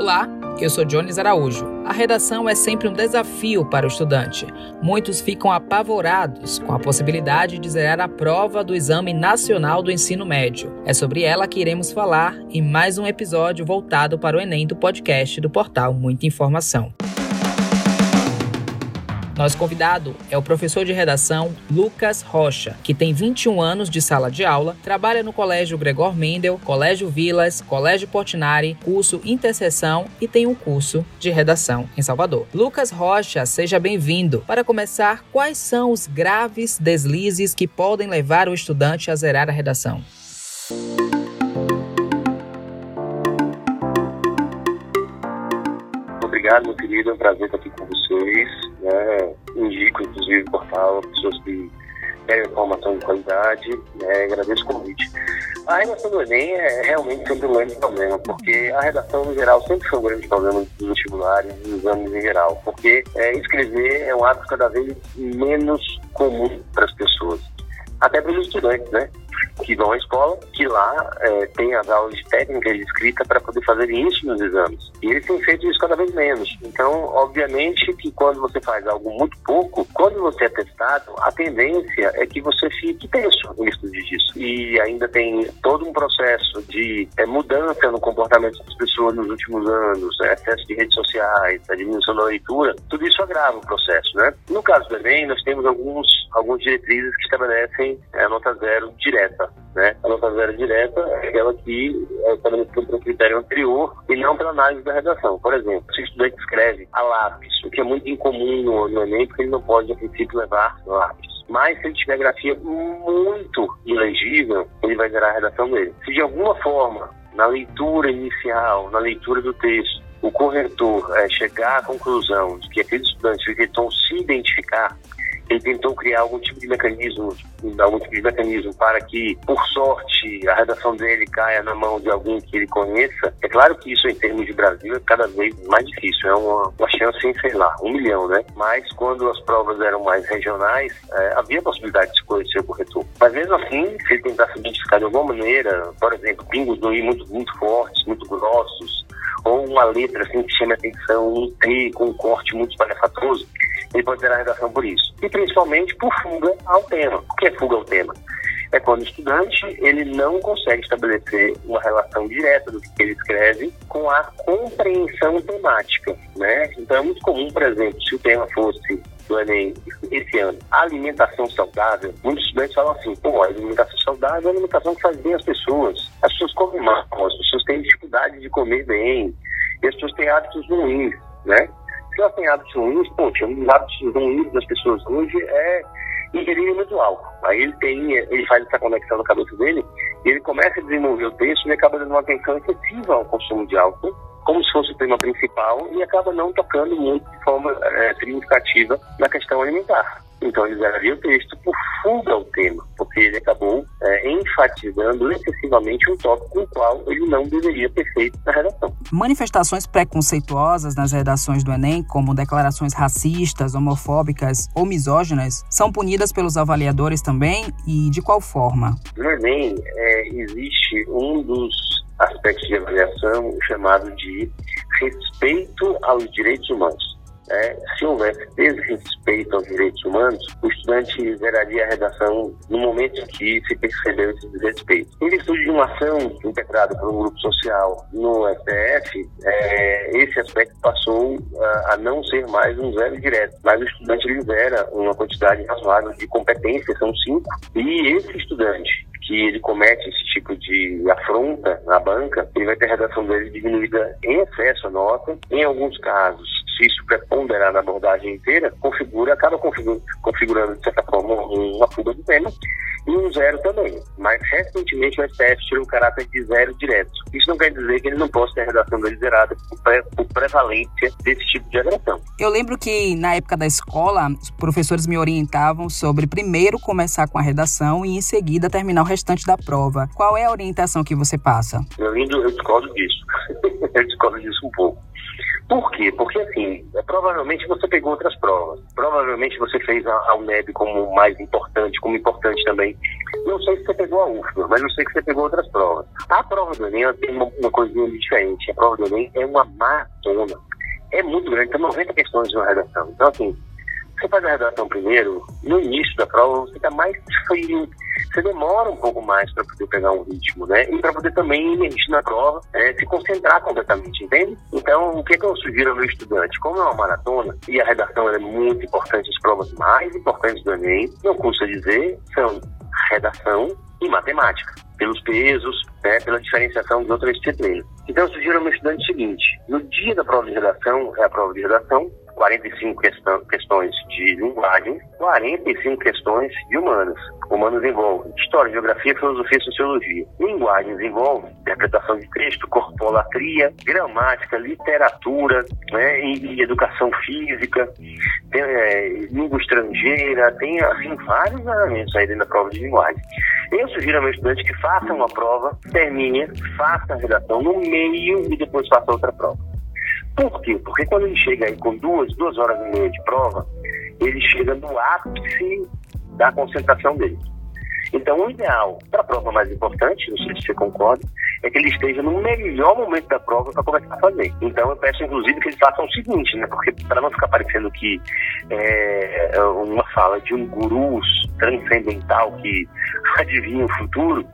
Olá, eu sou Jones Araújo. A redação é sempre um desafio para o estudante. Muitos ficam apavorados com a possibilidade de zerar a prova do Exame Nacional do Ensino Médio. É sobre ela que iremos falar em mais um episódio voltado para o Enem do podcast do portal Muita Informação. Nosso convidado é o professor de redação Lucas Rocha, que tem 21 anos de sala de aula, trabalha no Colégio Gregor Mendel, Colégio Vilas, Colégio Portinari, curso Interseção e tem um curso de redação em Salvador. Lucas Rocha, seja bem-vindo. Para começar, quais são os graves deslizes que podem levar o estudante a zerar a redação? Obrigado, meu querido. É um prazer estar aqui com vocês né? indico inclusive o portal pessoas que querem informação de qualidade, né? agradeço o convite. A redação do Enem é realmente sempre um grande problema, porque a redação no geral sempre foi um grande problema dos vestibulares, dos exames em geral, porque é, escrever é um hábito cada vez menos comum para as pessoas, até para os estudantes, né? Que vão à escola, que lá é, tem as aulas de técnica de escrita para poder fazer isso nos exames. E eles têm feito isso cada vez menos. Então, obviamente que quando você faz algo muito pouco, quando você é testado, a tendência é que você fique tenso no estudo disso. E ainda tem todo um processo de é, mudança no comportamento das pessoas nos últimos anos, é, de redes sociais, a diminuição da leitura, tudo isso agrava o processo, né? No caso do Enem, nós temos alguns, alguns diretrizes que estabelecem é, a nota zero direta. Né? A nota zero direta é aquela que é estabelecida pelo critério anterior e não pela análise da redação. Por exemplo, se o estudante escreve a lápis, o que é muito incomum no, no Enem, porque ele não pode, a princípio, levar lápis. Mas se ele tiver grafia muito ilegível, ele vai zerar a redação dele. Se de alguma forma, na leitura inicial, na leitura do texto, o corretor é, chegar à conclusão de que aquele estudante tentou se identificar ele tentou criar algum tipo de mecanismo, algum tipo de mecanismo para que, por sorte, a redação dele caia na mão de alguém que ele conheça. É claro que isso, em termos de Brasil, é cada vez mais difícil. É uma, uma chance em, sei lá, um milhão, né? Mas quando as provas eram mais regionais, é, havia possibilidade de conhecer o corretor. Mas mesmo assim, se ele tentar se identificar de alguma maneira, por exemplo, pingos no i muito, muito fortes, muito grossos, ou uma letra assim que chame atenção, um T com um corte muito espalhafatoso, ele pode ter a redação por isso. E principalmente por fuga ao tema. O que é fuga ao tema? É quando o estudante ele não consegue estabelecer uma relação direta do que ele escreve com a compreensão temática, né? Então é muito comum, por exemplo, se o tema fosse do Enem esse ano, alimentação saudável, muitos estudantes falam assim, pô, alimentação saudável é alimentação que faz bem as pessoas. As pessoas comem mal, as pessoas têm dificuldade de comer bem, as pessoas têm hábitos ruins, né? Se elas têm hábitos ruins, poxa, um dos hábitos ruins das pessoas hoje é ingerir muito álcool. Aí ele tem, ele faz essa conexão na cabeça dele e ele começa a desenvolver o texto e acaba dando uma atenção excessiva ao consumo de álcool, como se fosse o tema principal, e acaba não tocando muito de forma é, significativa na questão alimentar. Então ele zeraria o texto por fuga ao tema, porque ele acabou é, enfatizando excessivamente um tópico com o qual ele não deveria ter feito na redação. Manifestações preconceituosas nas redações do Enem, como declarações racistas, homofóbicas ou misóginas, são punidas pelos avaliadores também e de qual forma? No Enem é, existe um dos aspectos de avaliação chamado de respeito aos direitos humanos é, se houvesse desrespeito aos direitos humanos, o estudante zeraria a redação no momento em que se percebeu esse desrespeito. Em virtude de uma ação integrada por um grupo social no STF, é, esse aspecto passou a, a, não ser mais um zero direto, mas o estudante ele zera uma quantidade razoável de competências, são cinco, e esse estudante que ele comete esse tipo de afronta na banca, ele vai ter a redação dele diminuída em excesso a nota. Em alguns casos, isso preponderar na abordagem inteira, configura, acaba configurando, configurando de certa forma, uma fuga do tema e um zero também. Mas recentemente o STF tirou o caráter de zero direto. Isso não quer dizer que ele não possa ter a redação dele zerada por, pre, por prevalência desse tipo de agressão. Eu lembro que na época da escola, os professores me orientavam sobre primeiro começar com a redação e em seguida terminar o restante da prova. Qual é a orientação que você passa? Lindo, eu discordo disso. eu discordo disso um pouco. Por quê? Porque, assim, é, provavelmente você pegou outras provas. Provavelmente você fez a, a UNEB como mais importante, como importante também. Não sei se você pegou a UFBA, mas não sei que você pegou outras provas. A prova do Enem tem uma, uma coisinha diferente. A prova do Enem é uma maratona. É muito grande, tem 90 questões de uma redação. Então, assim, você faz a redação primeiro, no início da prova você está mais frio, você demora um pouco mais para poder pegar um ritmo, né? E para poder também emergir na prova, é, se concentrar completamente, entende? Então, o que, é que eu sugiro ao meu estudante? Como é uma maratona, e a redação é muito importante, as provas mais importantes do Enem, não custa dizer, são redação e matemática, pelos pesos, né, pela diferenciação de outras disciplinas. Então, eu sugiro ao meu estudante o seguinte: no dia da prova de redação, é a prova de redação, 45 questão, questões de linguagem, 45 questões de humanas. Humanos envolve história, geografia, filosofia e sociologia. Linguagens envolve interpretação de texto, corpolatria, gramática, literatura, né, e, e educação física, tem, é, língua estrangeira, tem assim vários elementos aí dentro da prova de linguagem. Eu sugiro ao meu estudante que faça uma prova, termine, faça a redação no meio e depois faça outra prova. Por quê? Porque quando ele chega aí com duas, duas horas e meia de prova, ele chega no ápice da concentração dele. Então, o ideal para a prova mais importante, não sei se você concorda, é que ele esteja no melhor momento da prova para começar a fazer. Então, eu peço, inclusive, que ele faça o seguinte, né? Porque para não ficar parecendo que é, é uma fala de um guru transcendental que adivinha o futuro,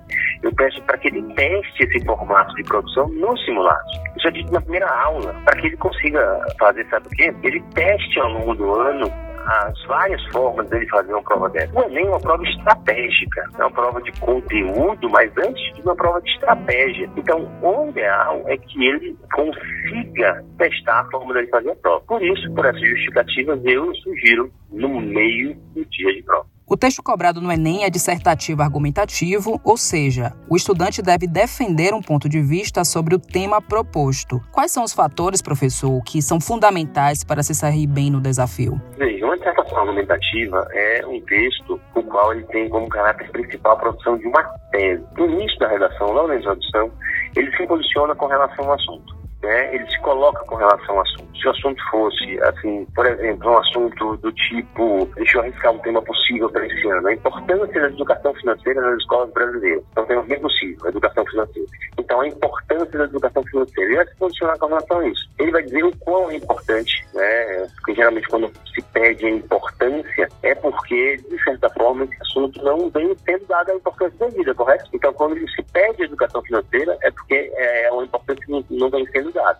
eu peço para que ele teste esse formato de produção no simulado. Isso é dito na primeira aula, para que ele consiga fazer, sabe o quê? Ele teste ao longo do ano as várias formas dele fazer uma prova dessa. O Enem é uma prova estratégica, é uma prova de conteúdo, mas antes de uma prova de estratégia. Então, o ideal é que ele consiga testar a forma dele fazer a prova. Por isso, por essas justificativas, eu sugiro no meio do dia de prova. O texto cobrado no Enem é dissertativo argumentativo, ou seja, o estudante deve defender um ponto de vista sobre o tema proposto. Quais são os fatores, professor, que são fundamentais para se sair bem no desafio? Veja, uma dissertação argumentativa é um texto o qual ele tem como caráter principal a produção de uma tese. No início da redação, logo na introdução, ele se posiciona com relação ao assunto né, ele se coloca com relação ao assunto. Se o assunto fosse, assim, por exemplo, um assunto do tipo, deixa eu arriscar um tema possível para esse ano, a importância da educação financeira nas escolas brasileiras. Então, um tema bem possível, educação financeira. Então, a importância da educação financeira. Ele vai se posicionar com relação a isso. Ele vai dizer o quão é importante, né, porque geralmente quando se pede a importância, é porque, de certa forma, esse assunto não vem sendo dado a importância devida, correto? Então, quando se pede educação financeira, é porque é uma importância que não vem sendo dada.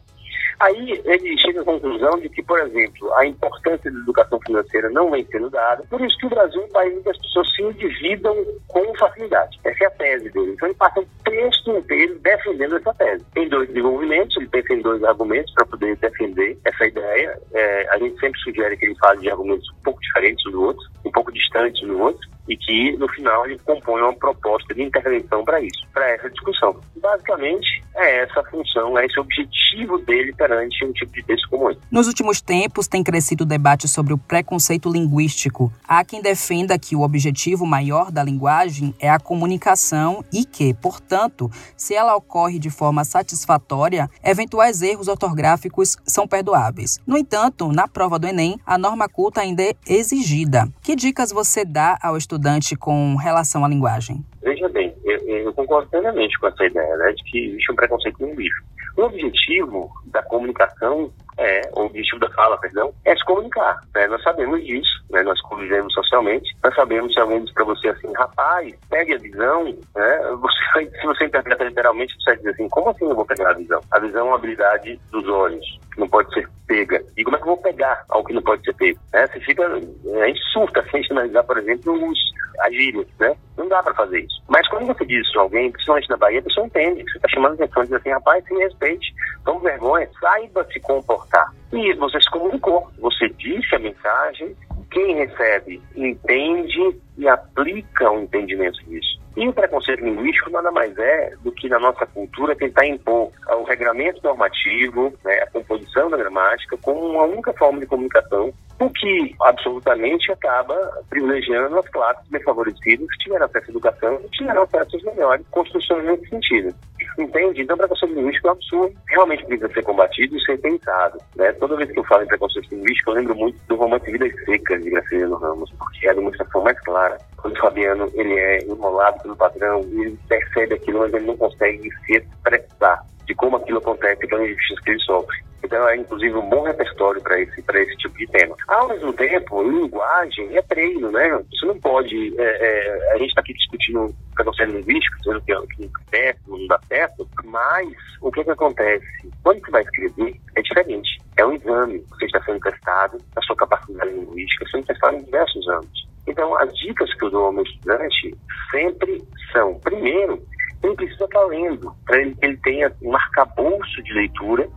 Aí ele chega à conclusão de que, por exemplo, a importância da educação financeira não vem sendo dada, por isso que o Brasil é um país em que as pessoas se endividam com facilidade. Essa é a tese dele. Então ele passa um texto inteiro defendendo essa tese. Tem dois desenvolvimentos, ele pensa em dois argumentos para poder defender essa ideia. É, a gente sempre sugere que ele fale de argumentos um pouco diferentes do outro, um pouco distantes do outro, e que no final ele compõe uma proposta de intervenção para isso, para essa discussão. Basicamente, é essa a função, é esse o objetivo dele perante um tipo de texto como esse. Nos últimos tempos, tem crescido o debate sobre o preconceito linguístico. Há quem defenda que o objetivo maior da linguagem é a comunicação e que, portanto, se ela ocorre de forma satisfatória, eventuais erros ortográficos são perdoáveis. No entanto, na prova do Enem, a norma culta ainda é exigida. Que dicas você dá ao estudante com relação à linguagem? Veja bem, eu, eu concordo plenamente com essa ideia né, de que existe um preconceito linguístico. O objetivo da comunicação é, o objetivo da fala, perdão, é se comunicar. Né? Nós sabemos disso, né? nós convivemos socialmente, nós sabemos se alguém diz para você assim, rapaz, pegue a visão, né? você, se você interpreta literalmente, você vai dizer assim, como assim eu vou pegar a visão? A visão é uma habilidade dos olhos, que não pode ser pega. Como é que eu vou pegar algo que não pode ser pego? Né? Você fica, a gente surta se a gente analisar, por exemplo, os, as gírias, né? Não dá para fazer isso. Mas quando você diz isso a alguém, principalmente na Bahia, a pessoa entende. Você está chamando atenção diz assim, rapaz, se respeite, tome vergonha, saiba se comportar. E você se comunicou. Você disse a mensagem quem recebe entende e aplica o entendimento disso. E o preconceito linguístico nada mais é do que na nossa cultura tentar impor o regramento normativo, né, a composição da gramática, como uma única forma de comunicação, o que absolutamente acaba privilegiando as classes desfavorecidas que tiveram acesso à educação e tiveram acesso às melhores construções nesse sentido. Entende? Então, preconceito linguístico é um absurdo, realmente precisa ser combatido e ser pensado. Né? Toda vez que eu falo em preconceito linguístico, eu lembro muito do romance Vidas Secas de Graciliano Ramos, porque é a demonstração mais clara. Quando o Fabiano ele é enrolado pelo patrão e ele percebe aquilo, mas ele não consegue se expressar de como aquilo acontece e pelas injustiças que ele sofre. Então é inclusive um bom repertório para esse, esse tipo de tema. Ao mesmo tempo, linguagem é treino, né? Você não pode. É, é, a gente está aqui discutindo preconceito linguístico, dizendo que, não dá certo, não dá certo, mas o que, que acontece? Quando você vai escrever, é diferente. É um exame. Você está sendo testado, a sua capacidade linguística sendo testada em diversos anos. Então, as dicas que eu dou ao meu estudante sempre são, primeiro, ele precisa estar lendo, para que ele tenha um arcabouço de leitura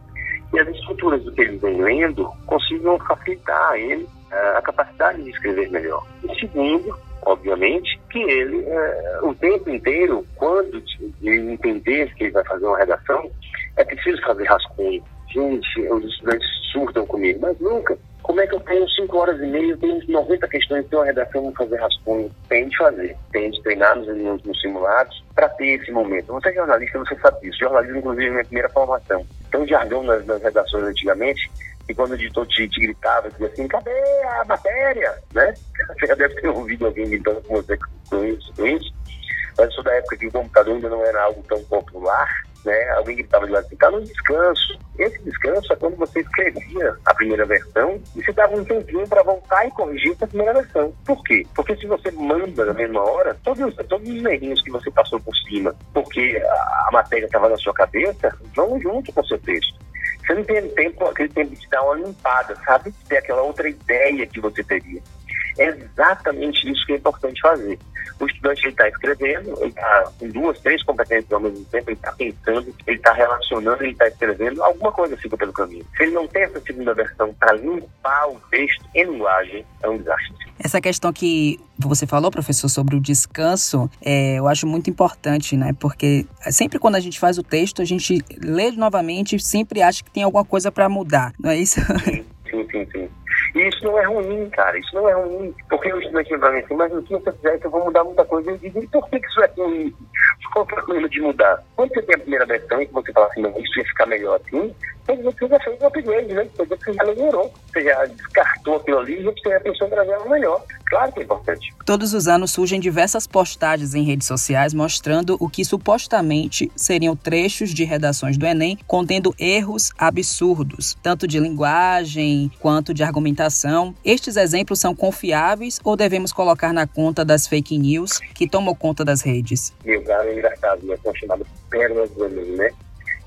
e as estruturas do que ele vem lendo consigam facilitar a ele a capacidade de escrever melhor. E segundo, obviamente, que ele, uh, o tempo inteiro, quando ele entender que ele vai fazer uma redação, é preciso fazer rascunho. Gente, os estudantes surtam comigo, mas nunca. Como é que eu tenho 5 horas e meia, tenho 90 questões, tenho uma redação, vou fazer rascunho? Tem de fazer, tem de treinar nos, nos, nos simulados para ter esse momento. Você é jornalista, você sabe disso. Jornalismo, inclusive, é minha primeira formação. Um jargão nas, nas redações antigamente, e quando o editor te, te gritava, dizia assim, cadê a matéria? Né? Você já deve ter ouvido alguém gritando com você com isso, com isso. Mas sou da época que o computador ainda não era algo tão popular, né? Alguém gritava de lá assim, tá no descanso. Esse descanso é quando você escrevia a primeira versão e você dava um tempinho para voltar e corrigir essa primeira versão. Por quê? Porque se você manda na mesma hora, todos, todos os errinhos que você passou por cima, porque a, a matéria estava na sua cabeça, vão junto com o seu texto. Você não tem tempo, aquele tempo de dar uma limpada, sabe? Ter aquela outra ideia que você teria. É exatamente isso que é importante fazer. O estudante está escrevendo, ele está com duas, três competências ao mesmo tempo, ele está pensando, ele está relacionando, ele está escrevendo, alguma coisa fica pelo caminho. Se ele não tem essa segunda versão para limpar o texto em linguagem, é um desastre. Essa questão que você falou, professor, sobre o descanso, é, eu acho muito importante, né? Porque sempre quando a gente faz o texto, a gente lê novamente e sempre acha que tem alguma coisa para mudar, não é isso? Sim, sim, sim. sim. E isso não é ruim, cara. Isso não é ruim. Porque o estudante vai mim assim, mas o que você fizer que eu vou mudar muita coisa. Eu digo, e por que isso é ruim? Qual o problema de mudar? Quando você tem a primeira versão e você fala assim, não, isso ia ficar melhor assim, um upgrade, né? Você já melhorou. Você já descartou aquilo ali e você já pensou em trazer algo melhor. Claro que é importante. Todos os anos surgem diversas postagens em redes sociais mostrando o que supostamente seriam trechos de redações do Enem contendo erros absurdos, tanto de linguagem quanto de argumentação. Estes exemplos são confiáveis ou devemos colocar na conta das fake news que tomam conta das redes? Meu cara, é engraçado, né? São chamadas pérolas do Enem, né?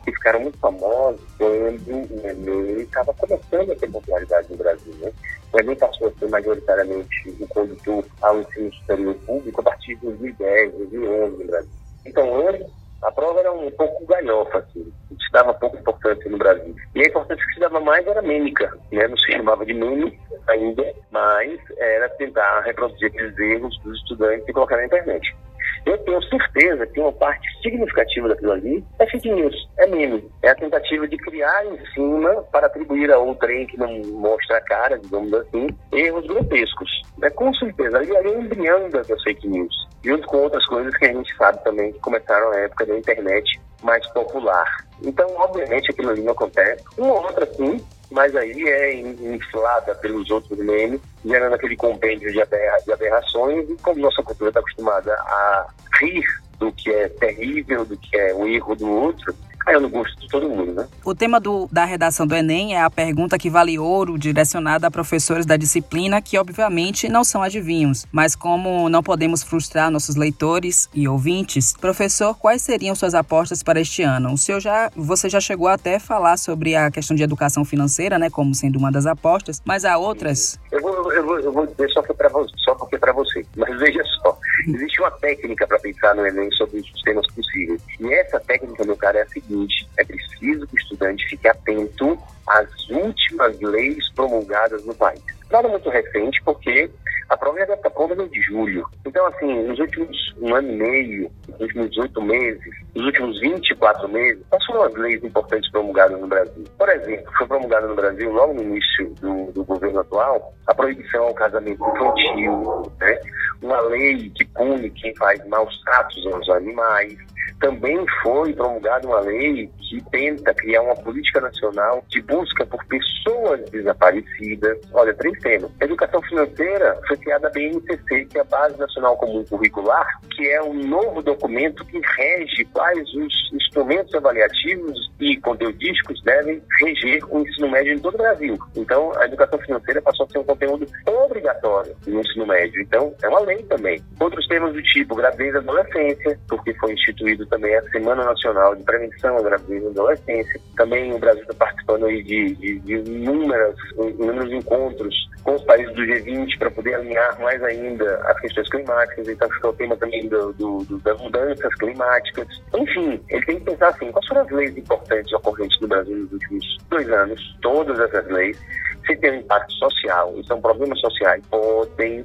Que ficaram muito famosos quando o Enem estava começando a ter popularidade no Brasil. Né? O Enem passou a ser majoritariamente o condutor ao ensino superior público a partir de 2010, 2011 no Brasil. Então, antes, a prova era um pouco galhofa, assim, se dava pouco importância no Brasil. E a importância que se dava mais era mêmica, né? não se chamava de meme ainda, mas era tentar reproduzir aqueles erros dos estudantes e colocar na internet. Eu tenho certeza que uma parte significativa daquilo ali é fake news, é meme. É a tentativa de criar em cima para atribuir a outrem que não mostra a cara, digamos assim, erros grotescos. É, com certeza, ali é o embrião das fake news. Junto com outras coisas que a gente sabe também que começaram na época da internet mais popular. Então, obviamente, aquilo ali não acontece. Uma outra, sim, mas aí é inflada pelos outros memes, gerando aquele compêndio de, aberra, de aberrações, e como nossa cultura está acostumada a rir do que é terrível, do que é o erro do outro, caiu no gosto de todo mundo, né? O tema do, da redação do Enem é a pergunta que vale ouro, direcionada a professores da disciplina que, obviamente, não são adivinhos. Mas como não podemos frustrar nossos leitores e ouvintes, professor, quais seriam suas apostas para este ano? O senhor já, você já chegou até a falar sobre a questão de educação financeira, né, como sendo uma das apostas, mas há outras? Eu vou, eu vou, eu vou dizer só, para só porque para você, mas veja só, existe uma técnica para pensar no Enem sobre os temas possíveis. E essa técnica, meu cara, é a seguinte, é preciso que o estudante fique atento às últimas leis promulgadas no país. Nada muito recente, porque a prova já deve estar de julho. Então, assim, nos últimos um ano e meio, nos últimos 18 meses, nos últimos 24 meses, quais foram as leis importantes promulgadas no Brasil? Por exemplo, foi promulgada no Brasil, logo no início do, do governo atual, a proibição ao casamento infantil, né? uma lei que pune quem faz maus tratos aos animais, também foi promulgada uma lei que tenta criar uma política nacional de busca por pessoas desaparecidas. Olha, três temas. Educação financeira foi criada a BNCC, que é a Base Nacional Comum Curricular, que é um novo documento que rege quais os instrumentos avaliativos e conteudísticos devem reger o ensino médio em todo o Brasil. Então, a educação financeira passou a ser um conteúdo obrigatório no ensino médio. Então, é uma lei também. Outros temas do tipo gravidez e adolescência, porque foi instituído também a Semana Nacional de Prevenção à Gravidez e Adolescência. Também o Brasil está participando aí de, de, de inúmeros encontros com os países do G20 para poder alinhar mais ainda as questões climáticas. Então, é o tema também do, do, do, das mudanças climáticas. Enfim, ele tem que pensar assim, quais foram as leis importantes ocorrentes no Brasil nos últimos dois anos? Todas essas leis, se tem um impacto social e são problemas sociais, podem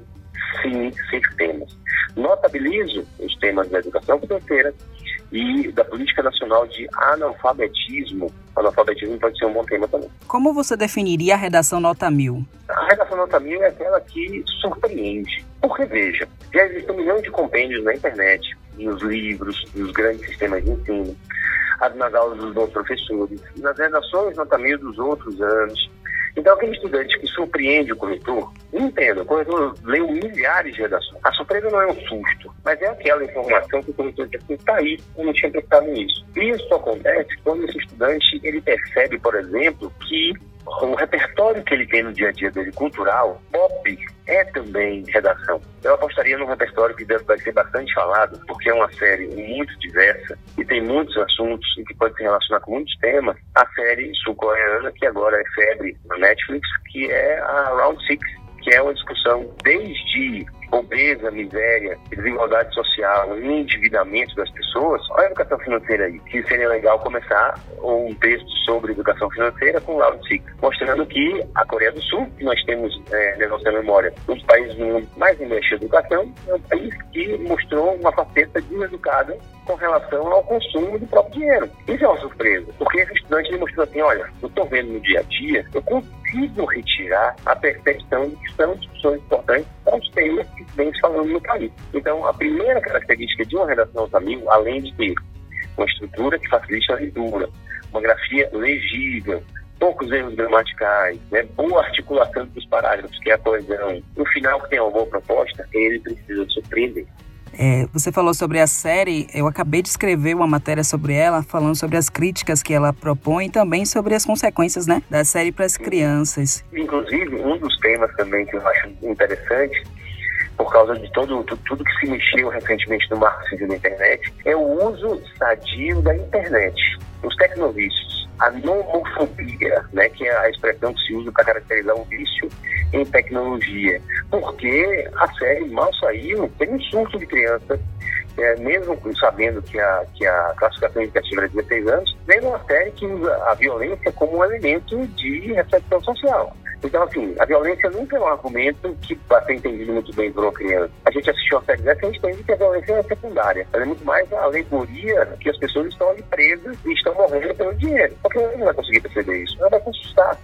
sim ser temas. Notabilizo os temas da educação financeira, e da política nacional de analfabetismo. Analfabetismo pode ser um bom tema também. Como você definiria a redação nota mil? A redação nota mil é aquela que surpreende. Porque, veja, já existe um milhão de compêndios na internet, nos livros, nos grandes sistemas de ensino, nas aulas dos bons professores, nas redações nota mil dos outros anos, então, aquele estudante que surpreende o corretor, entenda, o corretor leu milhares de redações. A surpresa não é um susto, mas é aquela informação que o corretor diz que está aí, eu não tinha pensado nisso. Isso acontece quando esse estudante ele percebe, por exemplo, que o repertório que ele tem no dia a dia dele cultural, pop, é também redação. Eu apostaria num repertório que deve, ser bastante falado, porque é uma série muito diversa e tem muitos assuntos e que pode se relacionar com muitos temas. A série sul-coreana, que agora é febre na Netflix, que é a Round Six, que é uma discussão desde pobreza, miséria, desigualdade social, endividamento das pessoas, olha a educação financeira aí, que seria legal começar um texto sobre educação financeira com Lauro Six, mostrando que a Coreia do Sul, que nós temos é, na nossa memória, um dos países do mundo mais investiu em educação, é um país que mostrou uma faceta deseducada com relação ao consumo do próprio dinheiro. Isso é uma surpresa, porque esse estudante mostrou assim, olha, eu estou vendo no dia a dia, eu consigo retirar a percepção de que são discussões importantes para os temas que vem falando no país. Então, a primeira característica de uma redação tamil, além de ter uma estrutura que facilite a leitura, uma grafia legível, poucos erros gramaticais, né, boa articulação dos parágrafos, que é a coesão, no final que tem uma boa proposta, ele precisa surpreender. É, você falou sobre a série, eu acabei de escrever uma matéria sobre ela, falando sobre as críticas que ela propõe e também sobre as consequências né, da série para as crianças. Inclusive, um dos temas também que eu acho interessante por causa de todo, tudo que se mexeu recentemente no marxismo na internet, é o uso sadio da internet. Os tecnovícios, a nomofobia, né, que é a expressão que se usa para caracterizar um vício em tecnologia. Porque a série mal saiu, tem um surto de criança é, mesmo sabendo que a, que a classificação indicativa é de 16 anos, vem uma série que usa a violência como um elemento de reflexão social. Então, assim, a violência nunca é um argumento que vai ser entendido muito bem por uma criança. A gente assistiu a série dessa a gente entende que a violência é secundária. Ela é muito mais a alegoria que as pessoas estão ali presas e estão morrendo pelo dinheiro. Porque ela não vai conseguir perceber isso. Ela vai se assustar.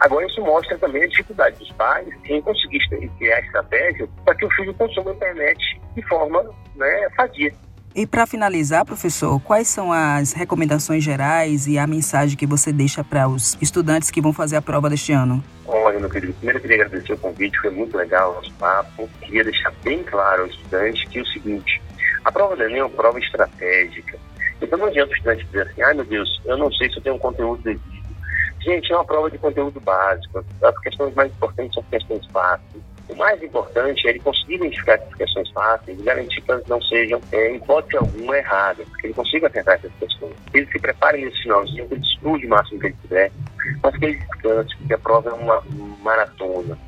Agora, isso mostra também a dificuldade dos pais em conseguir criar estratégia para que o filho consuma a internet de forma né, sadia. E para finalizar, professor, quais são as recomendações gerais e a mensagem que você deixa para os estudantes que vão fazer a prova deste ano? Olha, meu querido, primeiro eu queria agradecer o convite, foi muito legal o nosso papo. Queria deixar bem claro ao estudante que é o seguinte: a prova do Enem é uma prova estratégica. Então não adianta o estudante dizer assim, ai meu Deus, eu não sei se eu tenho um conteúdo devido. Gente, é uma prova de conteúdo básico. As questões mais importantes são questões fáceis o mais importante é ele conseguir identificar essas questões fáceis e garantir que elas não sejam, é, em hipótese alguma, erradas, que ele consiga acertar essas questões. Ele se prepare nesse finalzinho, que ele estude o máximo que ele puder, mas que ele descanse, porque a prova é uma maratona.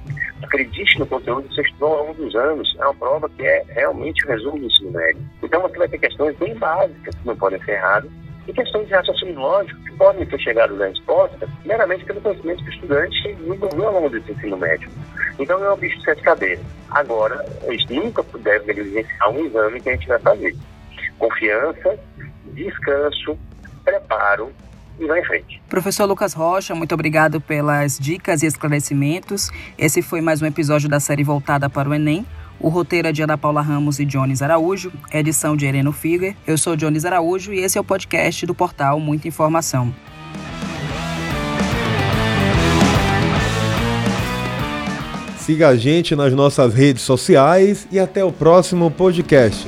Acredite no conteúdo que você estudou ao longo dos anos. É uma prova que é realmente o resumo do ensino médio. Então você vai ter questões bem básicas que não podem ser erradas, e questões de raciocínio lógico que podem ter chegado na resposta meramente pelo conhecimento que o estudante desenvolveu ao longo desse ensino médio. Então é um bicho de sete cabeças. Agora, gente nunca deve negligenciar um exame que a gente vai fazer. Confiança, descanso, preparo e vai em frente. Professor Lucas Rocha, muito obrigado pelas dicas e esclarecimentos. Esse foi mais um episódio da série voltada para o Enem. O roteiro é de Ana Paula Ramos e Jones Araújo, edição de Heleno Figuer. Eu sou Jones Araújo e esse é o podcast do portal Muita Informação. Siga a gente nas nossas redes sociais e até o próximo podcast.